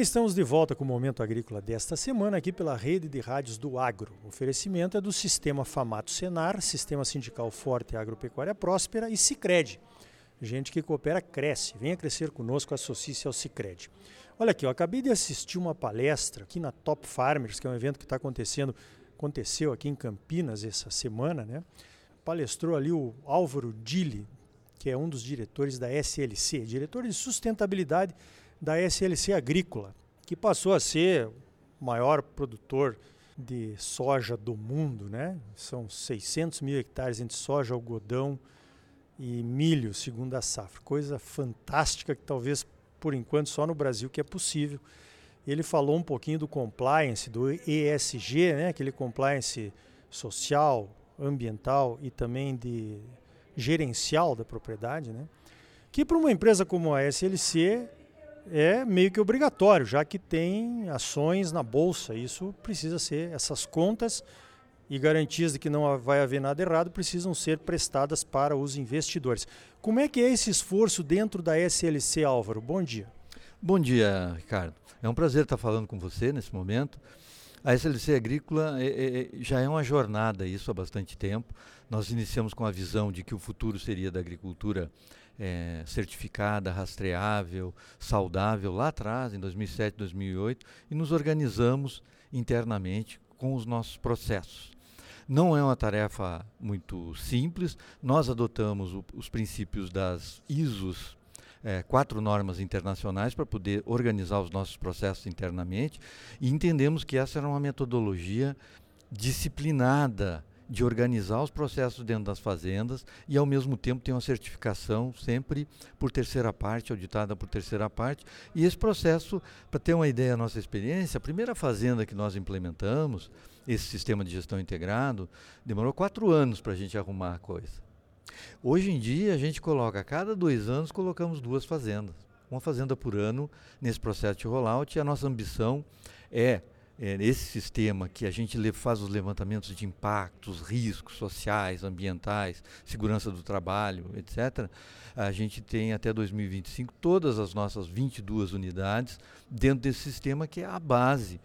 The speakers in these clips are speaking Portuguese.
bem, estamos de volta com o Momento Agrícola desta semana aqui pela rede de rádios do Agro. O oferecimento é do Sistema Famato Senar, Sistema Sindical Forte Agropecuária Próspera e Cicred. Gente que coopera cresce. Venha crescer conosco, associe-se ao Cicred. Olha aqui, eu acabei de assistir uma palestra aqui na Top Farmers, que é um evento que está acontecendo, aconteceu aqui em Campinas essa semana, né? Palestrou ali o Álvaro Dille, que é um dos diretores da SLC, diretor de sustentabilidade da SLC Agrícola, que passou a ser o maior produtor de soja do mundo, né? São 600 mil hectares entre soja, algodão e milho, segundo a safra. Coisa fantástica que talvez por enquanto só no Brasil que é possível. Ele falou um pouquinho do compliance, do ESG, né? Aquele compliance social, ambiental e também de gerencial da propriedade, né? Que para uma empresa como a SLC é meio que obrigatório, já que tem ações na bolsa. Isso precisa ser, essas contas e garantias de que não vai haver nada errado precisam ser prestadas para os investidores. Como é que é esse esforço dentro da SLC, Álvaro? Bom dia. Bom dia, Ricardo. É um prazer estar falando com você nesse momento. A SLC Agrícola é, é, é, já é uma jornada, isso há bastante tempo. Nós iniciamos com a visão de que o futuro seria da agricultura é, certificada, rastreável, saudável, lá atrás, em 2007, 2008, e nos organizamos internamente com os nossos processos. Não é uma tarefa muito simples, nós adotamos o, os princípios das ISOs é, quatro normas internacionais para poder organizar os nossos processos internamente e entendemos que essa era uma metodologia disciplinada de organizar os processos dentro das fazendas e ao mesmo tempo ter uma certificação sempre por terceira parte, auditada por terceira parte. E esse processo, para ter uma ideia da nossa experiência, a primeira fazenda que nós implementamos, esse sistema de gestão integrado, demorou quatro anos para a gente arrumar a coisa. Hoje em dia, a gente coloca, a cada dois anos, colocamos duas fazendas. Uma fazenda por ano nesse processo de rollout. E a nossa ambição é, é esse sistema que a gente faz os levantamentos de impactos, riscos sociais, ambientais, segurança do trabalho, etc. A gente tem até 2025 todas as nossas 22 unidades dentro desse sistema que é a base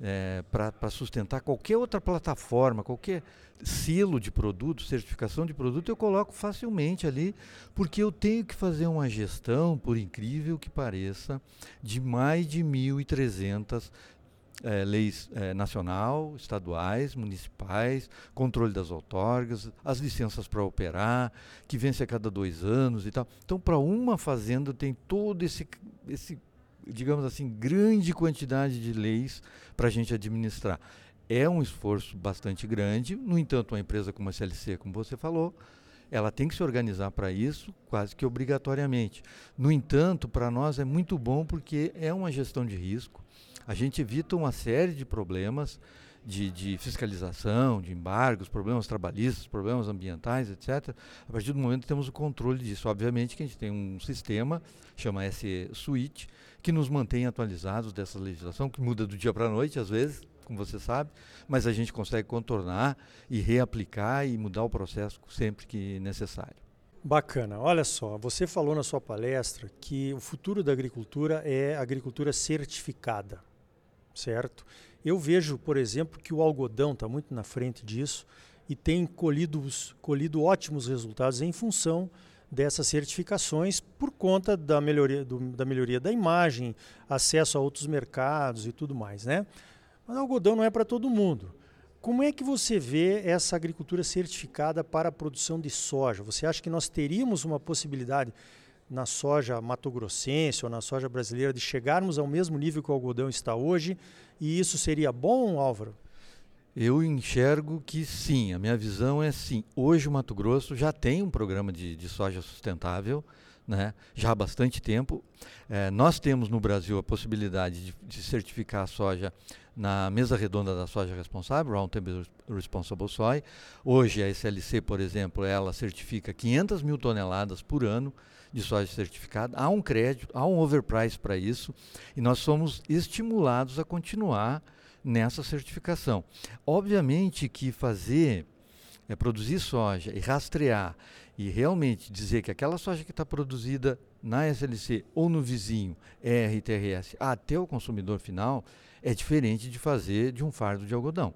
é, para sustentar qualquer outra plataforma, qualquer selo de produto, certificação de produto, eu coloco facilmente ali, porque eu tenho que fazer uma gestão, por incrível que pareça, de mais de 1.300 é, leis é, nacional, estaduais, municipais, controle das outorgas, as licenças para operar, que vence a cada dois anos e tal. Então, para uma fazenda tem todo esse, esse digamos assim, grande quantidade de leis para a gente administrar. É um esforço bastante grande, no entanto, uma empresa como a CLC, como você falou, ela tem que se organizar para isso quase que obrigatoriamente. No entanto, para nós é muito bom porque é uma gestão de risco, a gente evita uma série de problemas de, de, fiscalização, de embargos, problemas trabalhistas, problemas ambientais, etc. A partir do momento que temos o controle disso. Obviamente que a gente tem um sistema, chama SE Suite, que nos mantém atualizados dessa legislação, que muda do dia para a noite, às vezes, como você sabe, mas a gente consegue contornar e reaplicar e mudar o processo sempre que necessário. Bacana. Olha só, você falou na sua palestra que o futuro da agricultura é agricultura certificada, certo? Eu vejo, por exemplo, que o algodão está muito na frente disso e tem colhido, colhido ótimos resultados em função dessas certificações por conta da melhoria, do, da melhoria da imagem, acesso a outros mercados e tudo mais, né? Mas o algodão não é para todo mundo. Como é que você vê essa agricultura certificada para a produção de soja? Você acha que nós teríamos uma possibilidade na soja matogrossense ou na soja brasileira de chegarmos ao mesmo nível que o algodão está hoje? E isso seria bom, Álvaro? Eu enxergo que sim, a minha visão é sim. Hoje o Mato Grosso já tem um programa de, de soja sustentável, né? já há bastante tempo. É, nós temos no Brasil a possibilidade de, de, certificar a soja na mesa redonda da soja responsável, Roundtable Responsible Soy. Hoje a SLC, por exemplo, ela certifica 500 mil toneladas por ano de soja certificada. Há um crédito, há um overprice para isso e nós somos estimulados a continuar nessa certificação. Obviamente que fazer é produzir soja e rastrear e realmente dizer que aquela soja que está produzida na SLC ou no vizinho é RTRS até o consumidor final, é diferente de fazer de um fardo de algodão.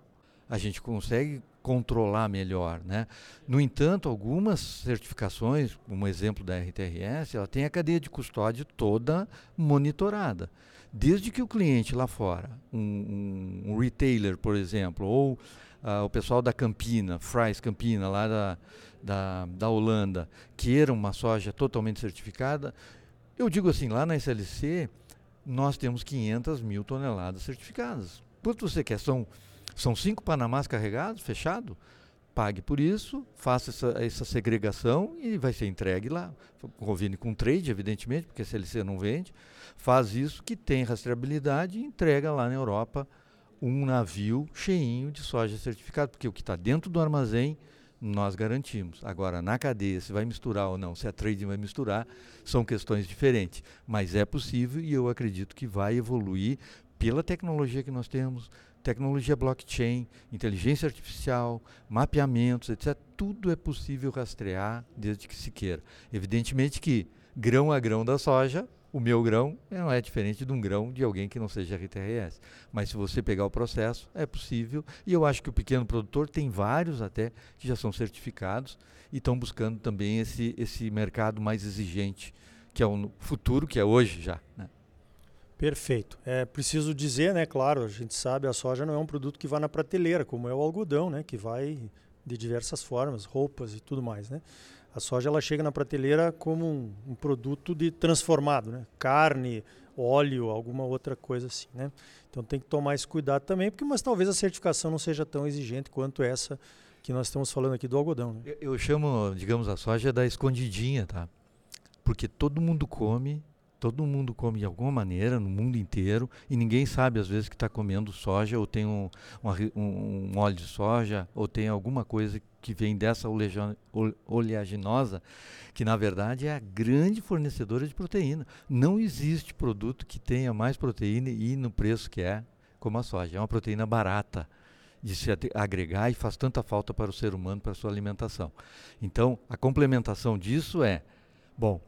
A gente consegue controlar melhor. Né? No entanto, algumas certificações, um exemplo da RTRS, ela tem a cadeia de custódia toda monitorada. Desde que o cliente lá fora, um, um, um retailer, por exemplo, ou uh, o pessoal da Campina, Fries Campina, lá da, da, da Holanda, queira uma soja totalmente certificada, eu digo assim, lá na SLC, nós temos 500 mil toneladas certificadas. Quanto você quer? São são cinco Panamás carregados, fechado. Pague por isso, faça essa, essa segregação e vai ser entregue lá. Convine com trade, evidentemente, porque a CLC não vende. Faz isso que tem rastreabilidade e entrega lá na Europa um navio cheinho de soja certificado, porque o que está dentro do armazém nós garantimos. Agora, na cadeia, se vai misturar ou não, se a trading vai misturar, são questões diferentes. Mas é possível e eu acredito que vai evoluir pela tecnologia que nós temos, tecnologia blockchain, inteligência artificial, mapeamentos, etc. Tudo é possível rastrear desde que se queira. Evidentemente que grão a grão da soja, o meu grão não é diferente de um grão de alguém que não seja RTRS. Mas se você pegar o processo, é possível. E eu acho que o pequeno produtor tem vários até que já são certificados e estão buscando também esse, esse mercado mais exigente, que é o futuro, que é hoje já. Né? Perfeito. É preciso dizer, né, claro, a gente sabe a soja não é um produto que vai na prateleira, como é o algodão, né, que vai de diversas formas, roupas e tudo mais, né? A soja ela chega na prateleira como um, um produto de transformado, né? Carne, óleo, alguma outra coisa assim, né? Então tem que tomar esse cuidado também, porque mas talvez a certificação não seja tão exigente quanto essa que nós estamos falando aqui do algodão. Né? Eu, eu chamo, digamos, a soja da escondidinha, tá? Porque todo mundo come Todo mundo come de alguma maneira no mundo inteiro e ninguém sabe às vezes que está comendo soja ou tem um, um, um, óleo de soja ou tem alguma coisa que vem dessa oleaginosa que na verdade é a grande fornecedora de proteína. Não existe produto que tenha mais proteína e no preço que é como a soja. É uma proteína barata de se agregar e faz tanta falta para o ser humano para a sua alimentação. Então, a complementação disso é, bom,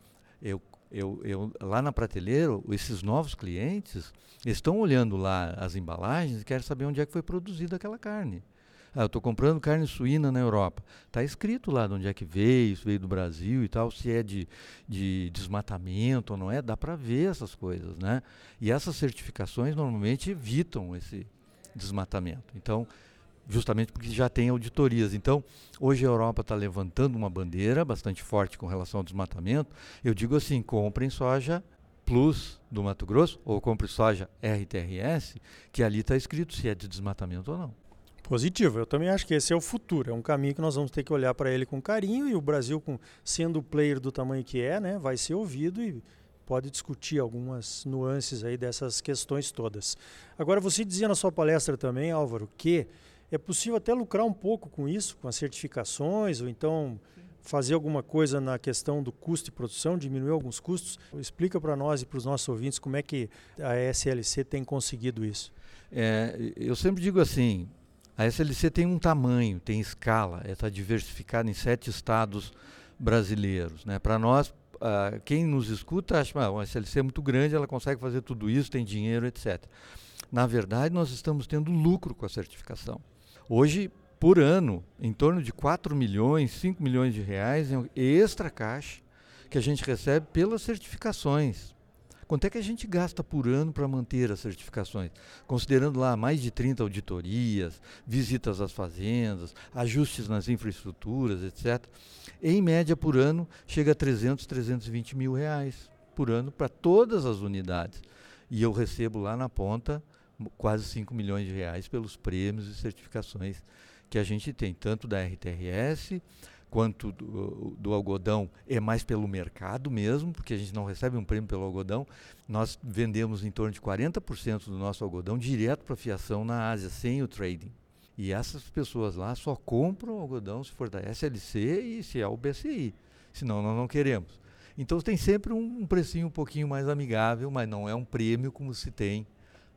eu eu, eu, lá na prateleira, esses novos clientes estão olhando lá as embalagens e querem saber onde é que foi produzida aquela carne. Ah, eu estou comprando carne suína na Europa. Está escrito lá de onde é que veio, se veio do Brasil e tal, se é de, de desmatamento ou não é, dá para ver essas coisas, né? E essas certificações normalmente evitam esse desmatamento. Então, justamente porque já tem auditorias. Então, hoje a Europa está levantando uma bandeira bastante forte com relação ao desmatamento. Eu digo assim: comprem soja Plus do Mato Grosso, ou compre soja RTRS, que ali está escrito se é de desmatamento ou não. Positivo, eu também acho que esse é o futuro, é um caminho que nós vamos ter que olhar para ele com carinho e o Brasil, com, sendo o player do tamanho que é, né, vai ser ouvido e pode discutir algumas nuances aí dessas questões todas. Agora, você dizia na sua palestra também, Álvaro, que é possível até lucrar um pouco com isso, com as certificações, ou então fazer alguma coisa na questão do custo de produção, diminuir alguns custos. Explica para nós e para os nossos ouvintes como é que a SLC tem conseguido isso. É, eu sempre digo assim, a SLC tem um tamanho, tem escala, está diversificada em sete estados brasileiros. Né? Para nós, uh, quem nos escuta acha que ah, a SLC é muito grande, ela consegue fazer tudo isso, tem dinheiro, etc. Na verdade, nós estamos tendo lucro com a certificação. Hoje, por ano, em torno de 4 milhões, 5 milhões de reais em extra caixa que a gente recebe pelas certificações. Quanto é que a gente gasta por ano para manter as certificações? Considerando lá mais de 30 auditorias, visitas às fazendas, ajustes nas infraestruturas, etc. Em média, por ano, chega a 300, 320 mil reais por ano para todas as unidades. E eu recebo lá na ponta quase 5 milhões de reais pelos prêmios e certificações que a gente tem, tanto da RTRS quanto do, do, algodão, é mais pelo mercado mesmo, porque a gente não recebe um prêmio pelo algodão. Nós vendemos em torno de 40% do nosso algodão direto para fiação na Ásia, sem o trading. E essas pessoas lá só compram algodão se for da SLC e se é o BCI. Senão nós não queremos. Então tem sempre um, um precinho um pouquinho mais amigável, mas não é um prêmio como se tem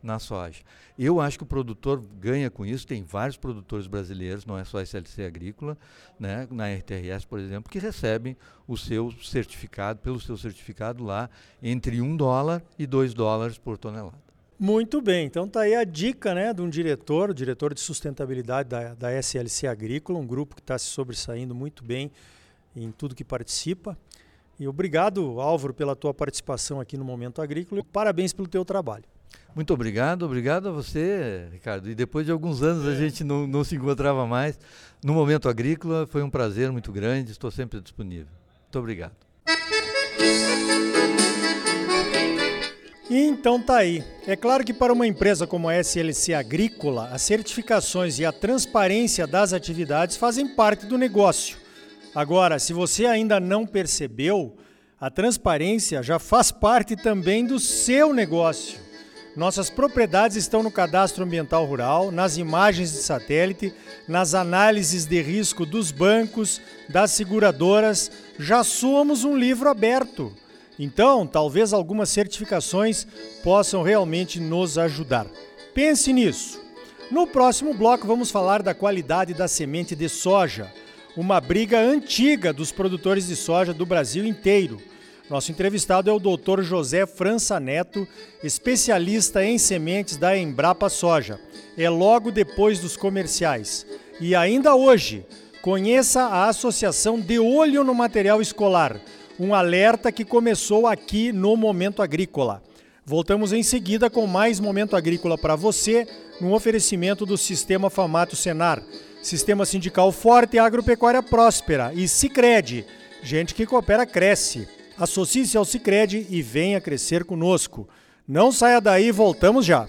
na soja. Eu acho que o produtor ganha com isso, tem vários produtores brasileiros, não é só a SLC Agrícola, né, na RTRS, por exemplo, que recebem o seu certificado, pelo seu certificado lá, entre 1 dólar e 2 dólares por tonelada. Muito bem, então tá aí a dica né, de um diretor, diretor de sustentabilidade da, da SLC Agrícola, um grupo que está se sobressaindo muito bem em tudo que participa. E obrigado, Álvaro, pela tua participação aqui no Momento Agrícola. Parabéns pelo teu trabalho. Muito obrigado, obrigado a você, Ricardo. E depois de alguns anos a gente não, não se encontrava mais. No Momento Agrícola foi um prazer muito grande, estou sempre disponível. Muito obrigado. Então tá aí. É claro que para uma empresa como a SLC Agrícola, as certificações e a transparência das atividades fazem parte do negócio. Agora, se você ainda não percebeu, a transparência já faz parte também do seu negócio. Nossas propriedades estão no cadastro ambiental rural, nas imagens de satélite, nas análises de risco dos bancos, das seguradoras. Já somos um livro aberto. Então, talvez algumas certificações possam realmente nos ajudar. Pense nisso. No próximo bloco, vamos falar da qualidade da semente de soja, uma briga antiga dos produtores de soja do Brasil inteiro. Nosso entrevistado é o Dr. José França Neto, especialista em sementes da Embrapa Soja. É logo depois dos comerciais. E ainda hoje, conheça a Associação De Olho no Material Escolar um alerta que começou aqui no Momento Agrícola. Voltamos em seguida com mais Momento Agrícola para você, no oferecimento do Sistema Famato Senar. Sistema sindical forte e agropecuária próspera. E Cicred. Gente que coopera cresce. Associe-se ao Cicred e venha crescer conosco. Não saia daí, voltamos já.